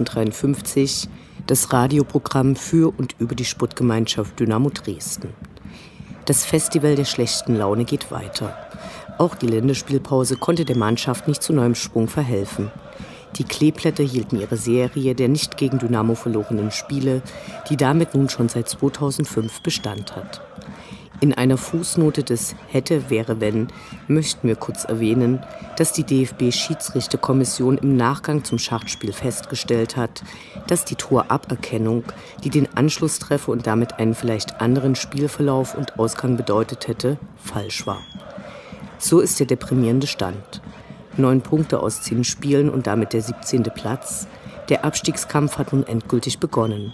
1953 das Radioprogramm für und über die Sportgemeinschaft Dynamo Dresden. Das Festival der schlechten Laune geht weiter. Auch die Länderspielpause konnte der Mannschaft nicht zu neuem Sprung verhelfen. Die Kleeblätter hielten ihre Serie der nicht gegen Dynamo verlorenen Spiele, die damit nun schon seit 2005 Bestand hat. In einer Fußnote des Hätte, wäre, wenn möchten wir kurz erwähnen, dass die DFB-Schiedsrichterkommission im Nachgang zum Schachspiel festgestellt hat, dass die Toraberkennung, die den Anschlusstreffer und damit einen vielleicht anderen Spielverlauf und Ausgang bedeutet hätte, falsch war. So ist der deprimierende Stand. Neun Punkte aus zehn Spielen und damit der 17. Platz. Der Abstiegskampf hat nun endgültig begonnen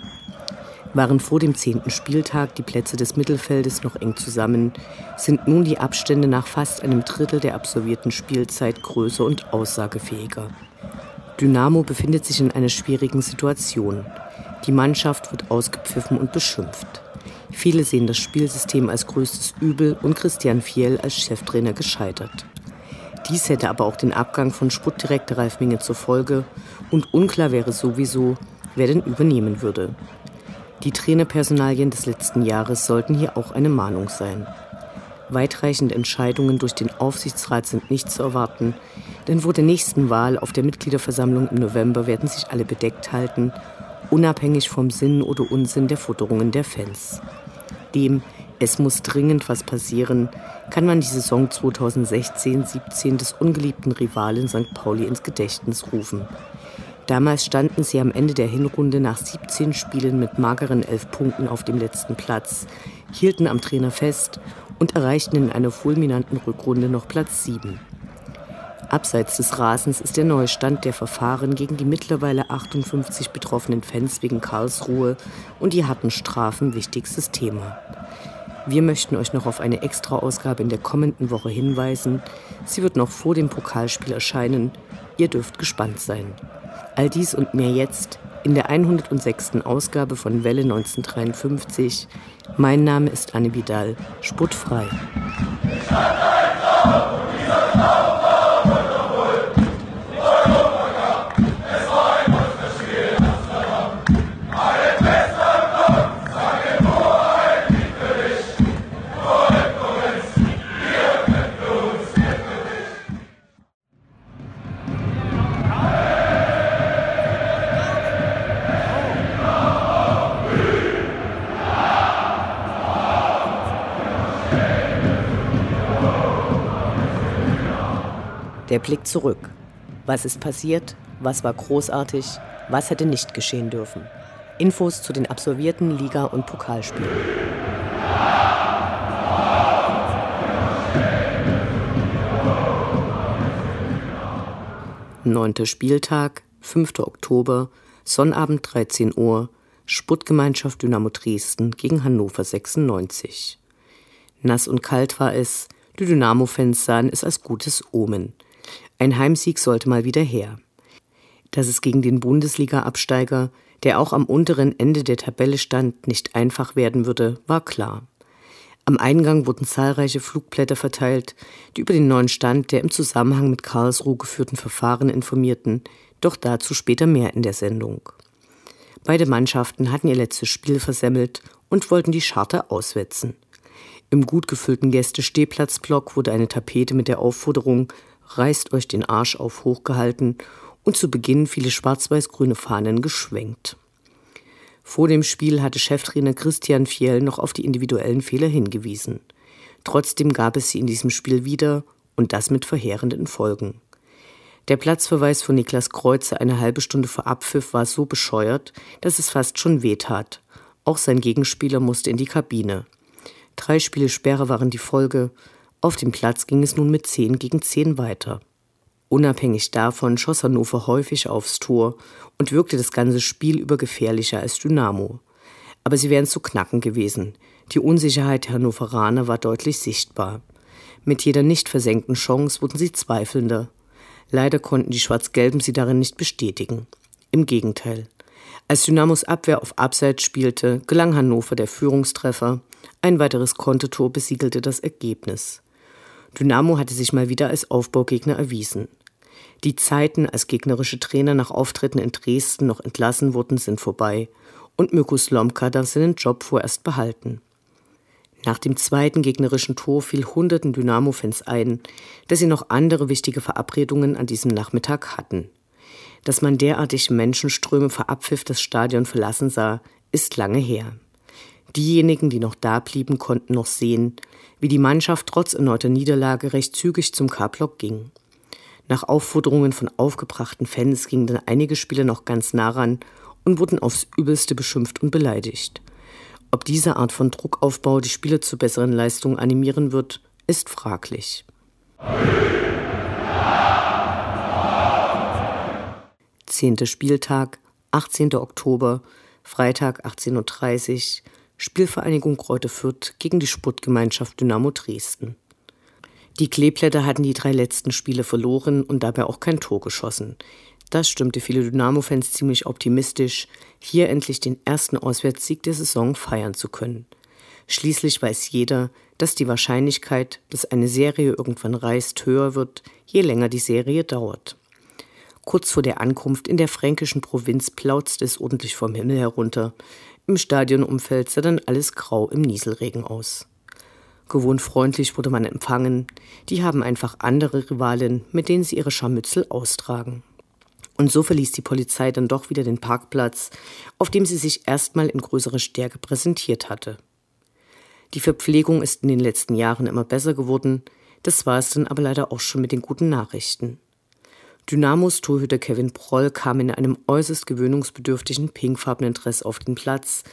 waren vor dem zehnten Spieltag die Plätze des Mittelfeldes noch eng zusammen, sind nun die Abstände nach fast einem Drittel der absolvierten Spielzeit größer und aussagefähiger. Dynamo befindet sich in einer schwierigen Situation. Die Mannschaft wird ausgepfiffen und beschimpft. Viele sehen das Spielsystem als größtes Übel und Christian Fiel als Cheftrainer gescheitert. Dies hätte aber auch den Abgang von Sportdirektor Ralf Minge zur Folge und unklar wäre sowieso, wer denn übernehmen würde. Die Trainerpersonalien des letzten Jahres sollten hier auch eine Mahnung sein. Weitreichende Entscheidungen durch den Aufsichtsrat sind nicht zu erwarten, denn vor der nächsten Wahl auf der Mitgliederversammlung im November werden sich alle bedeckt halten, unabhängig vom Sinn oder Unsinn der Forderungen der Fans. Dem Es muss dringend was passieren, kann man die Saison 2016-17 des ungeliebten Rivalen St. Pauli ins Gedächtnis rufen. Damals standen sie am Ende der Hinrunde nach 17 Spielen mit mageren elf Punkten auf dem letzten Platz, hielten am Trainer fest und erreichten in einer fulminanten Rückrunde noch Platz 7. Abseits des Rasens ist der neue Stand der Verfahren gegen die mittlerweile 58 betroffenen Fans wegen Karlsruhe und die harten Strafen wichtigstes Thema. Wir möchten euch noch auf eine Extra-Ausgabe in der kommenden Woche hinweisen. Sie wird noch vor dem Pokalspiel erscheinen. Ihr dürft gespannt sein. All dies und mehr jetzt in der 106. Ausgabe von Welle 1953. Mein Name ist Anne Vidal, sportfrei. Der Blick zurück. Was ist passiert? Was war großartig? Was hätte nicht geschehen dürfen? Infos zu den absolvierten Liga- und Pokalspielen. Neunter Spieltag, 5. Oktober, Sonnabend 13 Uhr, Sputtgemeinschaft Dynamo Dresden gegen Hannover 96. Nass und kalt war es, die Dynamo-Fans sahen es als gutes Omen. Ein Heimsieg sollte mal wieder her. Dass es gegen den Bundesliga-Absteiger, der auch am unteren Ende der Tabelle stand, nicht einfach werden würde, war klar. Am Eingang wurden zahlreiche Flugblätter verteilt, die über den neuen Stand der im Zusammenhang mit Karlsruhe geführten Verfahren informierten, doch dazu später mehr in der Sendung. Beide Mannschaften hatten ihr letztes Spiel versemmelt und wollten die Charter auswetzen. Im gut gefüllten Gästestehplatzblock wurde eine Tapete mit der Aufforderung reißt euch den Arsch auf hochgehalten und zu Beginn viele schwarz-weiß-grüne Fahnen geschwenkt. Vor dem Spiel hatte Cheftrainer Christian Fiel noch auf die individuellen Fehler hingewiesen. Trotzdem gab es sie in diesem Spiel wieder und das mit verheerenden Folgen. Der Platzverweis von Niklas Kreuze eine halbe Stunde vor Abpfiff war so bescheuert, dass es fast schon wehtat. Auch sein Gegenspieler musste in die Kabine. Drei Spiele Sperre waren die Folge. Auf dem Platz ging es nun mit 10 gegen 10 weiter. Unabhängig davon schoss Hannover häufig aufs Tor und wirkte das ganze Spiel über gefährlicher als Dynamo. Aber sie wären zu knacken gewesen. Die Unsicherheit der Hannoveraner war deutlich sichtbar. Mit jeder nicht versenkten Chance wurden sie zweifelnder. Leider konnten die Schwarz-Gelben sie darin nicht bestätigen. Im Gegenteil. Als Dynamos Abwehr auf Abseits spielte, gelang Hannover der Führungstreffer. Ein weiteres Kontertor besiegelte das Ergebnis. Dynamo hatte sich mal wieder als Aufbaugegner erwiesen. Die Zeiten, als gegnerische Trainer nach Auftritten in Dresden noch entlassen wurden, sind vorbei und Mirko Slomka darf seinen Job vorerst behalten. Nach dem zweiten gegnerischen Tor fiel hunderten Dynamo-Fans ein, dass sie noch andere wichtige Verabredungen an diesem Nachmittag hatten. Dass man derartig Menschenströme verabpfiff das Stadion verlassen sah, ist lange her. Diejenigen, die noch da blieben, konnten noch sehen, wie die Mannschaft trotz erneuter Niederlage recht zügig zum K-Block ging. Nach Aufforderungen von aufgebrachten Fans gingen dann einige Spieler noch ganz nah ran und wurden aufs Übelste beschimpft und beleidigt. Ob diese Art von Druckaufbau die Spieler zu besseren Leistungen animieren wird, ist fraglich. Zehnter Spieltag, 18. Oktober, Freitag 18.30 Uhr, Spielvereinigung Kräuter Fürth gegen die Sportgemeinschaft Dynamo Dresden. Die Kleeblätter hatten die drei letzten Spiele verloren und dabei auch kein Tor geschossen. Das stimmte viele Dynamo-Fans ziemlich optimistisch, hier endlich den ersten Auswärtssieg der Saison feiern zu können. Schließlich weiß jeder, dass die Wahrscheinlichkeit, dass eine Serie irgendwann reißt, höher wird, je länger die Serie dauert. Kurz vor der Ankunft in der fränkischen Provinz plauzte es ordentlich vom Himmel herunter. Im Stadionumfeld sah dann alles grau im Nieselregen aus. Gewohnt freundlich wurde man empfangen. Die haben einfach andere Rivalen, mit denen sie ihre Scharmützel austragen. Und so verließ die Polizei dann doch wieder den Parkplatz, auf dem sie sich erstmal in größerer Stärke präsentiert hatte. Die Verpflegung ist in den letzten Jahren immer besser geworden, das war es dann aber leider auch schon mit den guten Nachrichten. Dynamos Torhüter Kevin Proll kam in einem äußerst gewöhnungsbedürftigen pinkfarbenen Dress auf den Platz.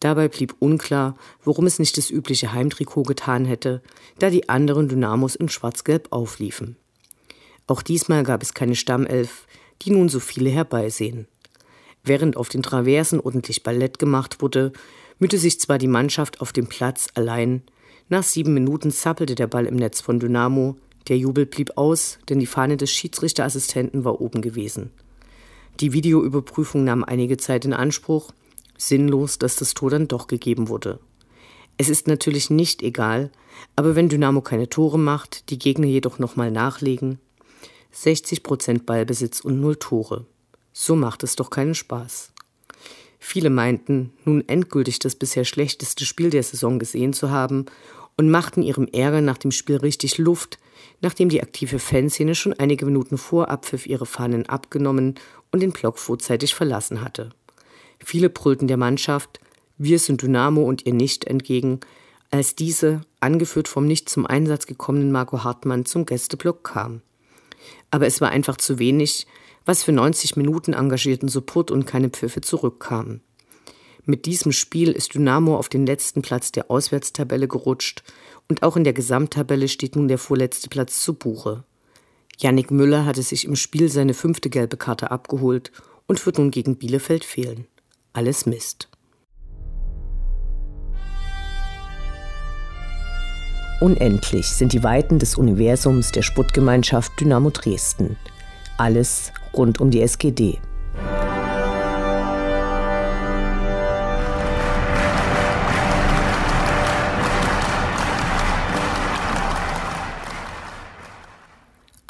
Dabei blieb unklar, warum es nicht das übliche Heimtrikot getan hätte, da die anderen Dynamos in schwarz-gelb aufliefen. Auch diesmal gab es keine Stammelf, die nun so viele herbeisehen. Während auf den Traversen ordentlich Ballett gemacht wurde, mühte sich zwar die Mannschaft auf dem Platz allein, nach sieben Minuten zappelte der Ball im Netz von Dynamo, der Jubel blieb aus, denn die Fahne des Schiedsrichterassistenten war oben gewesen. Die Videoüberprüfung nahm einige Zeit in Anspruch, sinnlos, dass das Tor dann doch gegeben wurde. Es ist natürlich nicht egal, aber wenn Dynamo keine Tore macht, die Gegner jedoch nochmal nachlegen, 60 Prozent Ballbesitz und null Tore. So macht es doch keinen Spaß. Viele meinten, nun endgültig das bisher schlechteste Spiel der Saison gesehen zu haben und machten ihrem Ärger nach dem Spiel richtig Luft, nachdem die aktive Fanszene schon einige Minuten vor Abpfiff ihre Fahnen abgenommen und den Block vorzeitig verlassen hatte. Viele brüllten der Mannschaft, wir sind Dynamo und ihr nicht entgegen, als diese, angeführt vom nicht zum Einsatz gekommenen Marco Hartmann, zum Gästeblock kam. Aber es war einfach zu wenig, was für 90 Minuten engagierten Support und keine Pfiffe zurückkamen. Mit diesem Spiel ist Dynamo auf den letzten Platz der Auswärtstabelle gerutscht und auch in der Gesamttabelle steht nun der vorletzte Platz zu Buche. Yannick Müller hatte sich im Spiel seine fünfte gelbe Karte abgeholt und wird nun gegen Bielefeld fehlen. Alles Mist. Unendlich sind die Weiten des Universums der Sputtgemeinschaft Dynamo Dresden. Alles rund um die SGD.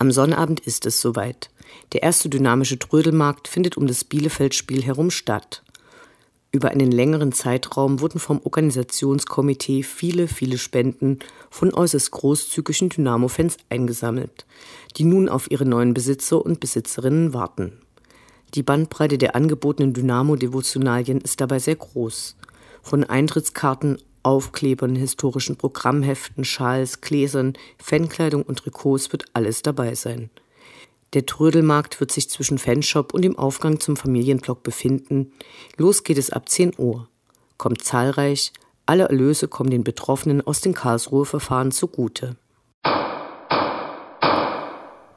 Am Sonnabend ist es soweit. Der erste dynamische Trödelmarkt findet um das Bielefeld-Spiel herum statt. Über einen längeren Zeitraum wurden vom Organisationskomitee viele, viele Spenden von äußerst großzügigen Dynamo-Fans eingesammelt, die nun auf ihre neuen Besitzer und Besitzerinnen warten. Die Bandbreite der angebotenen Dynamo-Devotionalien ist dabei sehr groß. Von Eintrittskarten, Aufklebern, historischen Programmheften, Schals, Gläsern, Fankleidung und Trikots wird alles dabei sein. Der Trödelmarkt wird sich zwischen Fanshop und dem Aufgang zum Familienblock befinden. Los geht es ab 10 Uhr. kommt zahlreich, alle Erlöse kommen den Betroffenen aus den Karlsruher Verfahren zugute.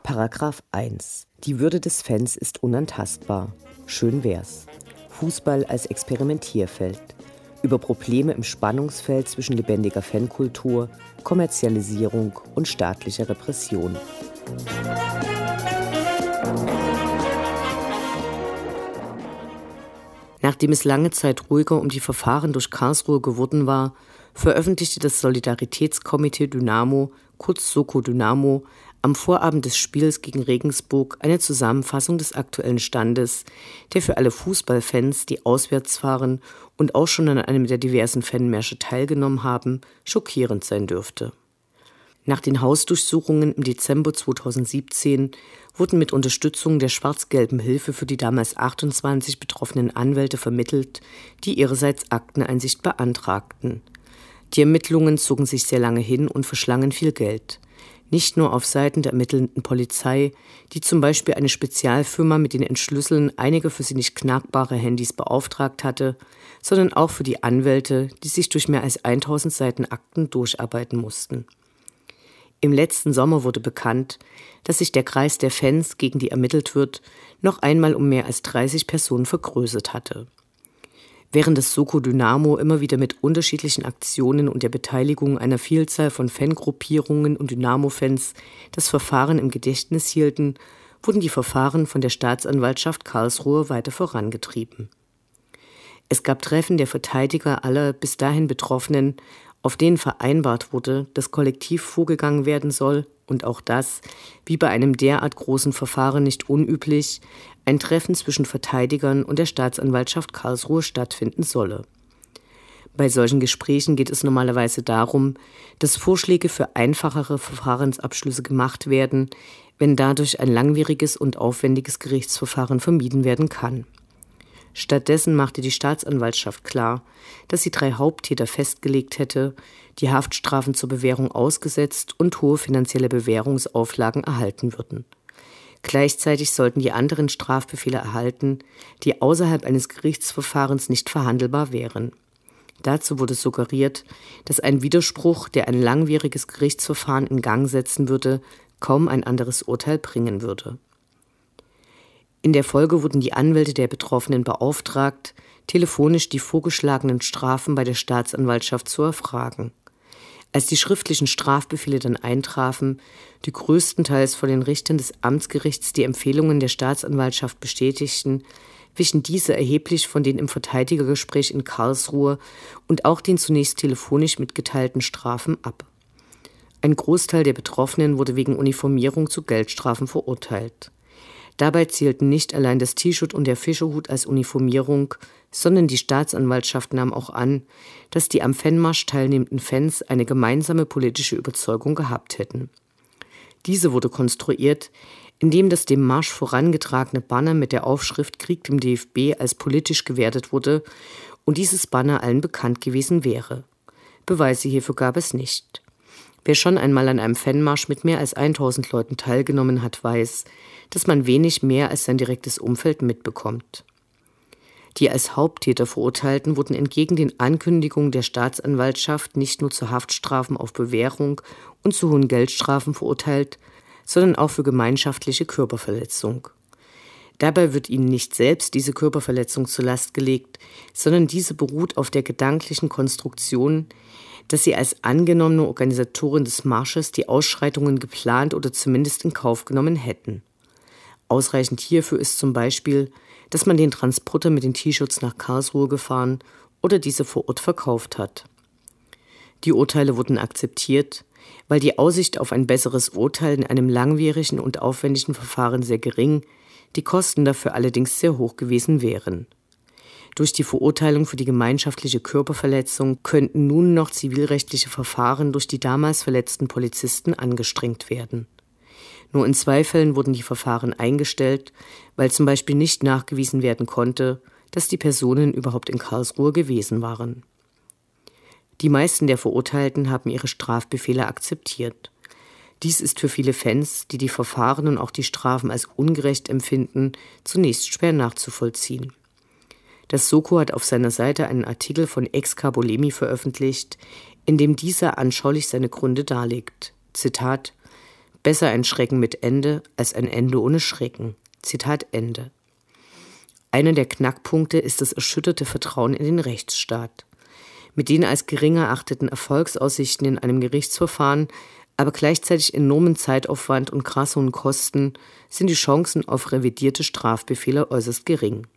Paragraph 1. Die Würde des Fans ist unantastbar. Schön wär's. Fußball als Experimentierfeld. Über Probleme im Spannungsfeld zwischen lebendiger Fankultur, Kommerzialisierung und staatlicher Repression. Nachdem es lange Zeit ruhiger um die Verfahren durch Karlsruhe geworden war, veröffentlichte das Solidaritätskomitee Dynamo, kurz Soko Dynamo, am Vorabend des Spiels gegen Regensburg eine Zusammenfassung des aktuellen Standes, der für alle Fußballfans, die auswärts fahren und auch schon an einem der diversen Fanmärsche teilgenommen haben, schockierend sein dürfte. Nach den Hausdurchsuchungen im Dezember 2017 wurden mit Unterstützung der schwarz-gelben Hilfe für die damals 28 betroffenen Anwälte vermittelt, die ihrerseits Akteneinsicht beantragten. Die Ermittlungen zogen sich sehr lange hin und verschlangen viel Geld. Nicht nur auf Seiten der ermittelnden Polizei, die zum Beispiel eine Spezialfirma mit den Entschlüsseln einiger für sie nicht knackbare Handys beauftragt hatte, sondern auch für die Anwälte, die sich durch mehr als 1000 Seiten Akten durcharbeiten mussten. Im letzten Sommer wurde bekannt, dass sich der Kreis der Fans, gegen die ermittelt wird, noch einmal um mehr als 30 Personen vergrößert hatte. Während das Soko Dynamo immer wieder mit unterschiedlichen Aktionen und der Beteiligung einer Vielzahl von Fangruppierungen und Dynamo-Fans das Verfahren im Gedächtnis hielten, wurden die Verfahren von der Staatsanwaltschaft Karlsruhe weiter vorangetrieben. Es gab Treffen der Verteidiger aller bis dahin Betroffenen, auf denen vereinbart wurde, dass kollektiv vorgegangen werden soll und auch das, wie bei einem derart großen Verfahren nicht unüblich, ein Treffen zwischen Verteidigern und der Staatsanwaltschaft Karlsruhe stattfinden solle. Bei solchen Gesprächen geht es normalerweise darum, dass Vorschläge für einfachere Verfahrensabschlüsse gemacht werden, wenn dadurch ein langwieriges und aufwendiges Gerichtsverfahren vermieden werden kann. Stattdessen machte die Staatsanwaltschaft klar, dass sie drei Haupttäter festgelegt hätte, die Haftstrafen zur Bewährung ausgesetzt und hohe finanzielle Bewährungsauflagen erhalten würden. Gleichzeitig sollten die anderen Strafbefehle erhalten, die außerhalb eines Gerichtsverfahrens nicht verhandelbar wären. Dazu wurde suggeriert, dass ein Widerspruch, der ein langwieriges Gerichtsverfahren in Gang setzen würde, kaum ein anderes Urteil bringen würde. In der Folge wurden die Anwälte der Betroffenen beauftragt, telefonisch die vorgeschlagenen Strafen bei der Staatsanwaltschaft zu erfragen. Als die schriftlichen Strafbefehle dann eintrafen, die größtenteils von den Richtern des Amtsgerichts die Empfehlungen der Staatsanwaltschaft bestätigten, wichen diese erheblich von den im Verteidigergespräch in Karlsruhe und auch den zunächst telefonisch mitgeteilten Strafen ab. Ein Großteil der Betroffenen wurde wegen Uniformierung zu Geldstrafen verurteilt. Dabei zählten nicht allein das T-Shirt und der Fischerhut als Uniformierung, sondern die Staatsanwaltschaft nahm auch an, dass die am Fanmarsch teilnehmenden Fans eine gemeinsame politische Überzeugung gehabt hätten. Diese wurde konstruiert, indem das dem Marsch vorangetragene Banner mit der Aufschrift Krieg dem DFB als politisch gewertet wurde und dieses Banner allen bekannt gewesen wäre. Beweise hierfür gab es nicht. Wer schon einmal an einem Fanmarsch mit mehr als 1000 Leuten teilgenommen hat, weiß, dass man wenig mehr als sein direktes Umfeld mitbekommt. Die als Haupttäter Verurteilten wurden entgegen den Ankündigungen der Staatsanwaltschaft nicht nur zu Haftstrafen auf Bewährung und zu hohen Geldstrafen verurteilt, sondern auch für gemeinschaftliche Körperverletzung. Dabei wird ihnen nicht selbst diese Körperverletzung zur Last gelegt, sondern diese beruht auf der gedanklichen Konstruktion, dass sie als angenommene Organisatorin des Marsches die Ausschreitungen geplant oder zumindest in Kauf genommen hätten. Ausreichend hierfür ist zum Beispiel, dass man den Transporter mit den T-Shirts nach Karlsruhe gefahren oder diese vor Ort verkauft hat. Die Urteile wurden akzeptiert, weil die Aussicht auf ein besseres Urteil in einem langwierigen und aufwendigen Verfahren sehr gering, die Kosten dafür allerdings sehr hoch gewesen wären. Durch die Verurteilung für die gemeinschaftliche Körperverletzung könnten nun noch zivilrechtliche Verfahren durch die damals verletzten Polizisten angestrengt werden. Nur in zwei Fällen wurden die Verfahren eingestellt, weil zum Beispiel nicht nachgewiesen werden konnte, dass die Personen überhaupt in Karlsruhe gewesen waren. Die meisten der Verurteilten haben ihre Strafbefehle akzeptiert. Dies ist für viele Fans, die die Verfahren und auch die Strafen als ungerecht empfinden, zunächst schwer nachzuvollziehen. Das Soko hat auf seiner Seite einen Artikel von Ex Cabolemi veröffentlicht, in dem dieser anschaulich seine Gründe darlegt. Zitat: Besser ein Schrecken mit Ende als ein Ende ohne Schrecken. Zitat Ende. Einer der Knackpunkte ist das erschütterte Vertrauen in den Rechtsstaat. Mit den als gering erachteten Erfolgsaussichten in einem Gerichtsverfahren, aber gleichzeitig enormen Zeitaufwand und krass hohen Kosten sind die Chancen auf revidierte Strafbefehle äußerst gering.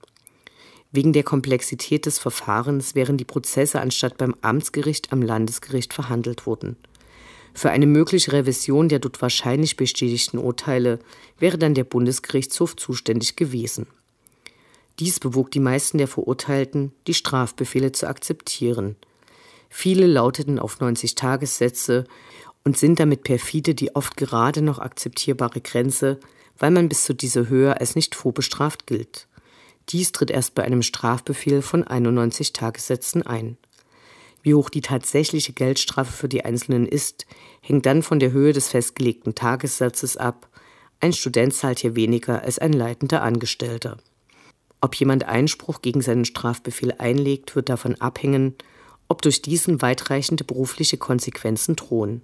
Wegen der Komplexität des Verfahrens wären die Prozesse anstatt beim Amtsgericht am Landesgericht verhandelt worden. Für eine mögliche Revision der dort wahrscheinlich bestätigten Urteile wäre dann der Bundesgerichtshof zuständig gewesen. Dies bewog die meisten der Verurteilten, die Strafbefehle zu akzeptieren. Viele lauteten auf 90 Tagessätze und sind damit perfide die oft gerade noch akzeptierbare Grenze, weil man bis zu dieser Höhe als nicht vorbestraft gilt. Dies tritt erst bei einem Strafbefehl von 91 Tagessätzen ein. Wie hoch die tatsächliche Geldstrafe für die Einzelnen ist, hängt dann von der Höhe des festgelegten Tagessatzes ab. Ein Student zahlt hier weniger als ein leitender Angestellter. Ob jemand Einspruch gegen seinen Strafbefehl einlegt, wird davon abhängen, ob durch diesen weitreichende berufliche Konsequenzen drohen.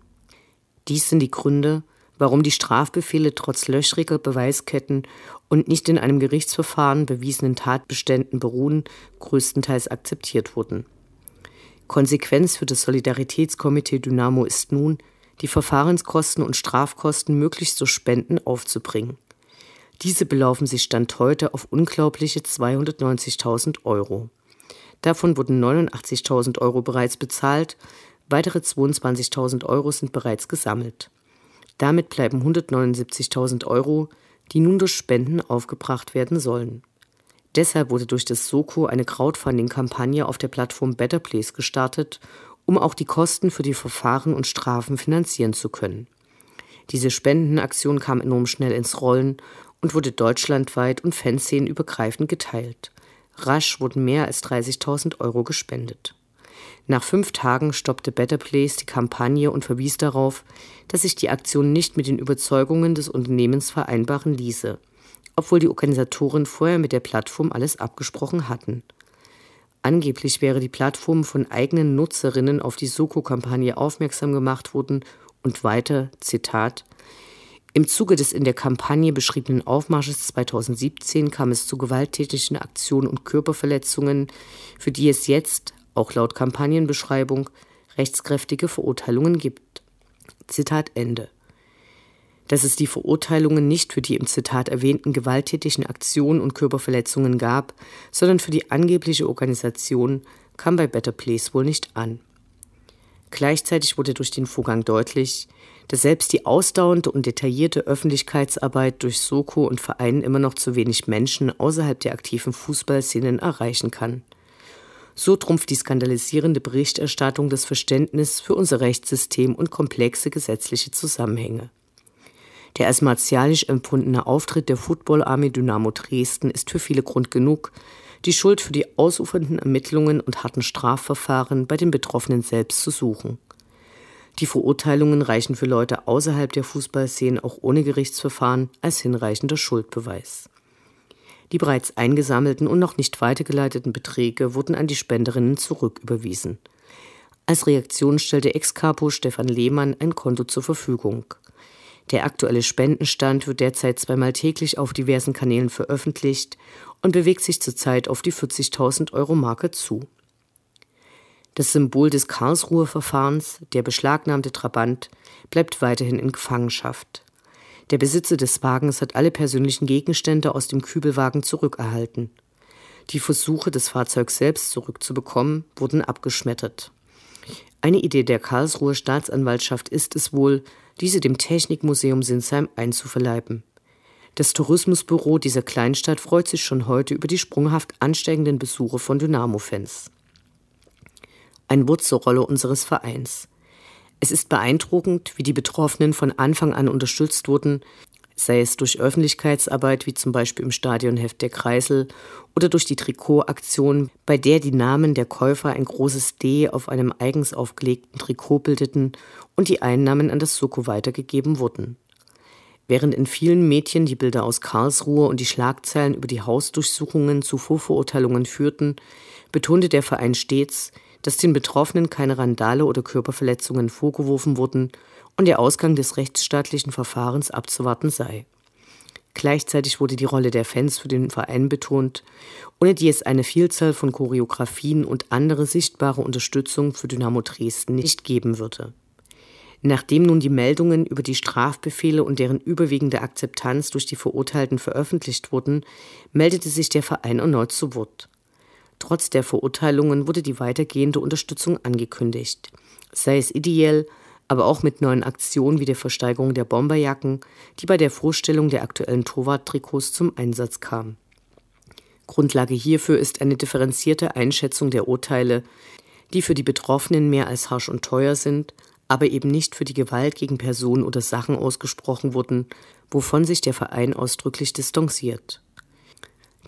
Dies sind die Gründe, warum die Strafbefehle trotz löchriger Beweisketten und nicht in einem Gerichtsverfahren bewiesenen Tatbeständen beruhen, größtenteils akzeptiert wurden. Konsequenz für das Solidaritätskomitee Dynamo ist nun, die Verfahrenskosten und Strafkosten möglichst durch Spenden aufzubringen. Diese belaufen sich Stand heute auf unglaubliche 290.000 Euro. Davon wurden 89.000 Euro bereits bezahlt, weitere 22.000 Euro sind bereits gesammelt. Damit bleiben 179.000 Euro, die nun durch Spenden aufgebracht werden sollen. Deshalb wurde durch das Soko eine Crowdfunding-Kampagne auf der Plattform Better Place gestartet, um auch die Kosten für die Verfahren und Strafen finanzieren zu können. Diese Spendenaktion kam enorm schnell ins Rollen und wurde deutschlandweit und fanszenenübergreifend geteilt. Rasch wurden mehr als 30.000 Euro gespendet. Nach fünf Tagen stoppte Better Place die Kampagne und verwies darauf, dass sich die Aktion nicht mit den Überzeugungen des Unternehmens vereinbaren ließe, obwohl die Organisatoren vorher mit der Plattform alles abgesprochen hatten. Angeblich wäre die Plattform von eigenen Nutzerinnen auf die Soko-Kampagne aufmerksam gemacht worden und weiter, Zitat, im Zuge des in der Kampagne beschriebenen Aufmarsches 2017 kam es zu gewalttätigen Aktionen und Körperverletzungen, für die es jetzt auch laut Kampagnenbeschreibung rechtskräftige Verurteilungen gibt. Zitat Ende. Dass es die Verurteilungen nicht für die im Zitat erwähnten gewalttätigen Aktionen und Körperverletzungen gab, sondern für die angebliche Organisation, kam bei Better Place wohl nicht an. Gleichzeitig wurde durch den Vorgang deutlich, dass selbst die ausdauernde und detaillierte Öffentlichkeitsarbeit durch Soko und Vereinen immer noch zu wenig Menschen außerhalb der aktiven Fußballszenen erreichen kann. So trumpft die skandalisierende Berichterstattung das Verständnis für unser Rechtssystem und komplexe gesetzliche Zusammenhänge. Der als martialisch empfundene Auftritt der Football Army Dynamo Dresden ist für viele Grund genug, die Schuld für die ausufernden Ermittlungen und harten Strafverfahren bei den Betroffenen selbst zu suchen. Die Verurteilungen reichen für Leute außerhalb der Fußballszene auch ohne Gerichtsverfahren als hinreichender Schuldbeweis. Die bereits eingesammelten und noch nicht weitergeleiteten Beträge wurden an die Spenderinnen zurücküberwiesen. Als Reaktion stellte Ex-Capo Stefan Lehmann ein Konto zur Verfügung. Der aktuelle Spendenstand wird derzeit zweimal täglich auf diversen Kanälen veröffentlicht und bewegt sich zurzeit auf die 40.000 Euro Marke zu. Das Symbol des Karlsruher Verfahrens, der beschlagnahmte Trabant, bleibt weiterhin in Gefangenschaft. Der Besitzer des Wagens hat alle persönlichen Gegenstände aus dem Kübelwagen zurückerhalten. Die Versuche, das Fahrzeug selbst zurückzubekommen, wurden abgeschmettert. Eine Idee der Karlsruher Staatsanwaltschaft ist es wohl, diese dem Technikmuseum Sinsheim einzuverleiben. Das Tourismusbüro dieser Kleinstadt freut sich schon heute über die sprunghaft ansteigenden Besuche von Dynamo-Fans. Ein Wort zur Rolle unseres Vereins. Es ist beeindruckend, wie die Betroffenen von Anfang an unterstützt wurden, sei es durch Öffentlichkeitsarbeit wie zum Beispiel im Stadionheft der Kreisel oder durch die Trikotaktion, bei der die Namen der Käufer ein großes D auf einem eigens aufgelegten Trikot bildeten und die Einnahmen an das Soko weitergegeben wurden. Während in vielen Mädchen die Bilder aus Karlsruhe und die Schlagzeilen über die Hausdurchsuchungen zu Vorverurteilungen führten, betonte der Verein stets, dass den Betroffenen keine Randale oder Körperverletzungen vorgeworfen wurden und der Ausgang des rechtsstaatlichen Verfahrens abzuwarten sei. Gleichzeitig wurde die Rolle der Fans für den Verein betont, ohne die es eine Vielzahl von Choreografien und andere sichtbare Unterstützung für Dynamo Dresden nicht geben würde. Nachdem nun die Meldungen über die Strafbefehle und deren überwiegende Akzeptanz durch die Verurteilten veröffentlicht wurden, meldete sich der Verein erneut zu Wort. Trotz der Verurteilungen wurde die weitergehende Unterstützung angekündigt, sei es ideell, aber auch mit neuen Aktionen wie der Versteigerung der Bomberjacken, die bei der Vorstellung der aktuellen Torwarttrikots zum Einsatz kam. Grundlage hierfür ist eine differenzierte Einschätzung der Urteile, die für die Betroffenen mehr als harsch und teuer sind aber eben nicht für die Gewalt gegen Personen oder Sachen ausgesprochen wurden, wovon sich der Verein ausdrücklich distanziert.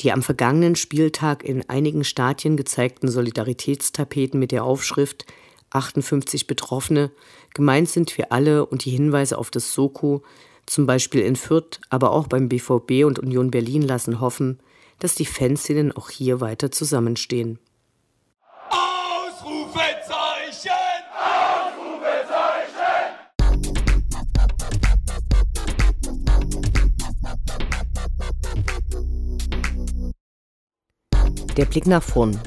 Die am vergangenen Spieltag in einigen Stadien gezeigten Solidaritätstapeten mit der Aufschrift 58 Betroffene, gemeint sind wir alle und die Hinweise auf das Soko, zum Beispiel in Fürth, aber auch beim BVB und Union Berlin lassen hoffen, dass die Fanszenen auch hier weiter zusammenstehen. Der Blick nach vorn.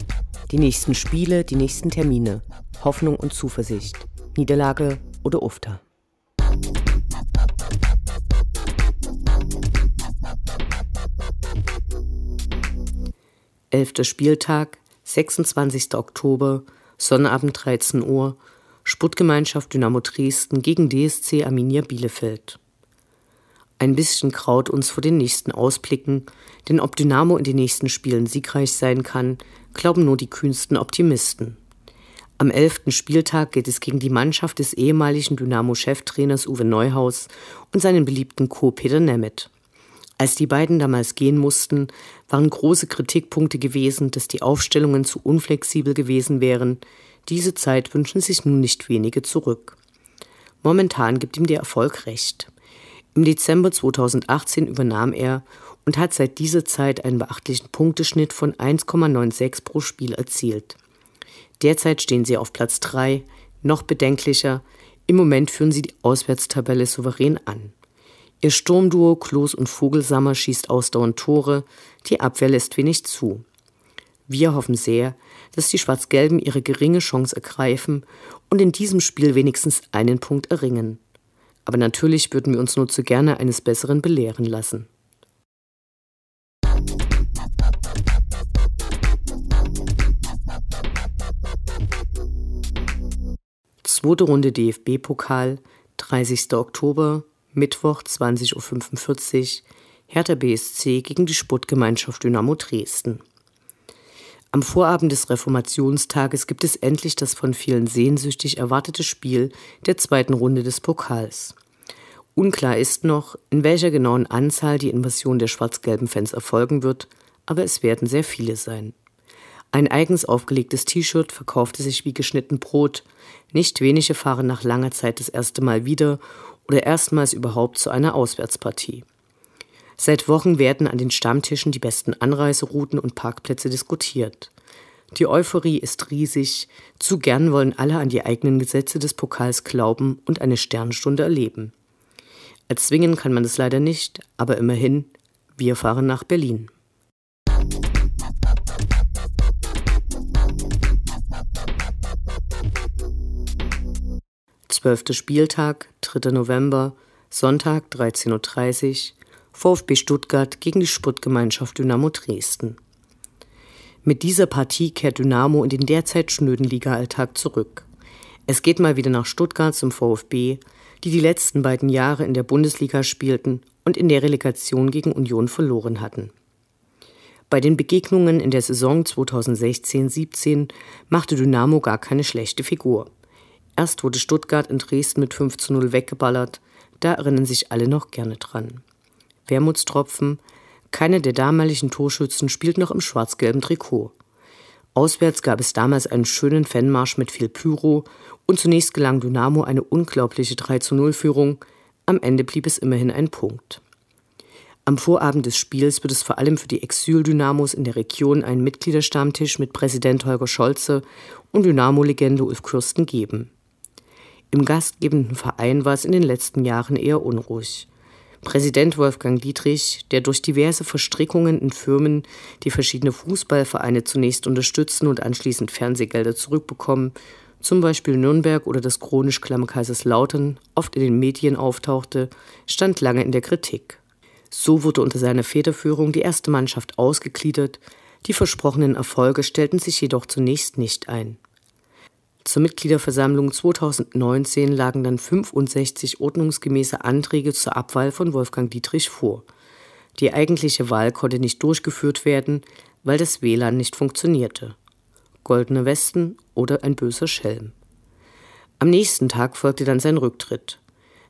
Die nächsten Spiele, die nächsten Termine. Hoffnung und Zuversicht. Niederlage oder Ufter. Elfter Spieltag, 26. Oktober, Sonnabend 13 Uhr, Sportgemeinschaft Dynamo Dresden gegen DSC Arminia Bielefeld. Ein bisschen kraut uns vor den nächsten Ausblicken, denn ob Dynamo in den nächsten Spielen siegreich sein kann, glauben nur die kühnsten Optimisten. Am elften Spieltag geht es gegen die Mannschaft des ehemaligen Dynamo-Cheftrainers Uwe Neuhaus und seinen beliebten Co. Peter Nemeth. Als die beiden damals gehen mussten, waren große Kritikpunkte gewesen, dass die Aufstellungen zu unflexibel gewesen wären. Diese Zeit wünschen sich nun nicht wenige zurück. Momentan gibt ihm der Erfolg recht. Im Dezember 2018 übernahm er und hat seit dieser Zeit einen beachtlichen Punkteschnitt von 1,96 pro Spiel erzielt. Derzeit stehen sie auf Platz 3, noch bedenklicher, im Moment führen sie die Auswärtstabelle souverän an. Ihr Sturmduo Klos und Vogelsammer schießt ausdauernd Tore, die Abwehr lässt wenig zu. Wir hoffen sehr, dass die Schwarz-Gelben ihre geringe Chance ergreifen und in diesem Spiel wenigstens einen Punkt erringen aber natürlich würden wir uns nur zu gerne eines Besseren belehren lassen. Zweite Runde DFB-Pokal, 30. Oktober, Mittwoch 20.45 Uhr, Hertha BSC gegen die Sportgemeinschaft Dynamo Dresden. Am Vorabend des Reformationstages gibt es endlich das von vielen sehnsüchtig erwartete Spiel der zweiten Runde des Pokals. Unklar ist noch, in welcher genauen Anzahl die Invasion der schwarz-gelben Fans erfolgen wird, aber es werden sehr viele sein. Ein eigens aufgelegtes T-Shirt verkaufte sich wie geschnitten Brot. Nicht wenige fahren nach langer Zeit das erste Mal wieder oder erstmals überhaupt zu einer Auswärtspartie. Seit Wochen werden an den Stammtischen die besten Anreiserouten und Parkplätze diskutiert. Die Euphorie ist riesig, zu gern wollen alle an die eigenen Gesetze des Pokals glauben und eine Sternstunde erleben. Erzwingen kann man es leider nicht, aber immerhin, wir fahren nach Berlin. Zwölfter Spieltag, 3. November, Sonntag 13.30 Uhr, VfB Stuttgart gegen die Sportgemeinschaft Dynamo Dresden. Mit dieser Partie kehrt Dynamo in den derzeit schnöden Ligaalltag zurück. Es geht mal wieder nach Stuttgart zum VfB, die die letzten beiden Jahre in der Bundesliga spielten und in der Relegation gegen Union verloren hatten. Bei den Begegnungen in der Saison 2016-17 machte Dynamo gar keine schlechte Figur. Erst wurde Stuttgart in Dresden mit 5 zu 0 weggeballert, da erinnern sich alle noch gerne dran. Wermutstropfen. Keiner der damaligen Torschützen spielt noch im schwarz-gelben Trikot. Auswärts gab es damals einen schönen Fanmarsch mit viel Pyro und zunächst gelang Dynamo eine unglaubliche 3 0 Führung, Am Ende blieb es immerhin ein Punkt. Am Vorabend des Spiels wird es vor allem für die Exil-Dynamos in der Region einen Mitgliederstammtisch mit Präsident Holger Scholze und Dynamo-Legende Ulf Kürsten geben. Im gastgebenden Verein war es in den letzten Jahren eher unruhig. Präsident Wolfgang Dietrich, der durch diverse Verstrickungen in Firmen, die verschiedene Fußballvereine zunächst unterstützen und anschließend Fernsehgelder zurückbekommen, zum Beispiel Nürnberg oder das chronisch klamme Kaiserslautern, oft in den Medien auftauchte, stand lange in der Kritik. So wurde unter seiner Federführung die erste Mannschaft ausgegliedert, die versprochenen Erfolge stellten sich jedoch zunächst nicht ein. Zur Mitgliederversammlung 2019 lagen dann 65 ordnungsgemäße Anträge zur Abwahl von Wolfgang Dietrich vor. Die eigentliche Wahl konnte nicht durchgeführt werden, weil das WLAN nicht funktionierte. Goldene Westen oder ein böser Schelm. Am nächsten Tag folgte dann sein Rücktritt.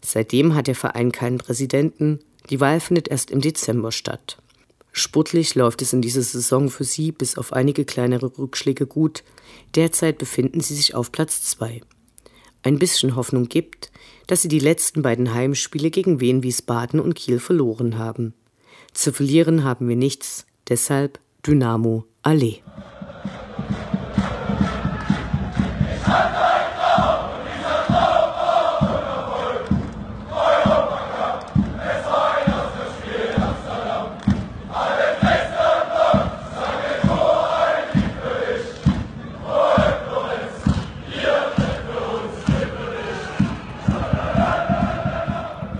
Seitdem hat der Verein keinen Präsidenten, die Wahl findet erst im Dezember statt. Sportlich läuft es in dieser Saison für sie bis auf einige kleinere Rückschläge gut. Derzeit befinden sie sich auf Platz 2. Ein bisschen Hoffnung gibt, dass sie die letzten beiden Heimspiele gegen Wien, Wiesbaden und Kiel verloren haben. Zu verlieren haben wir nichts, deshalb Dynamo Allee.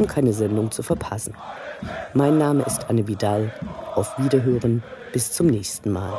um keine Sendung zu verpassen. Mein Name ist Anne Vidal. Auf Wiederhören bis zum nächsten Mal.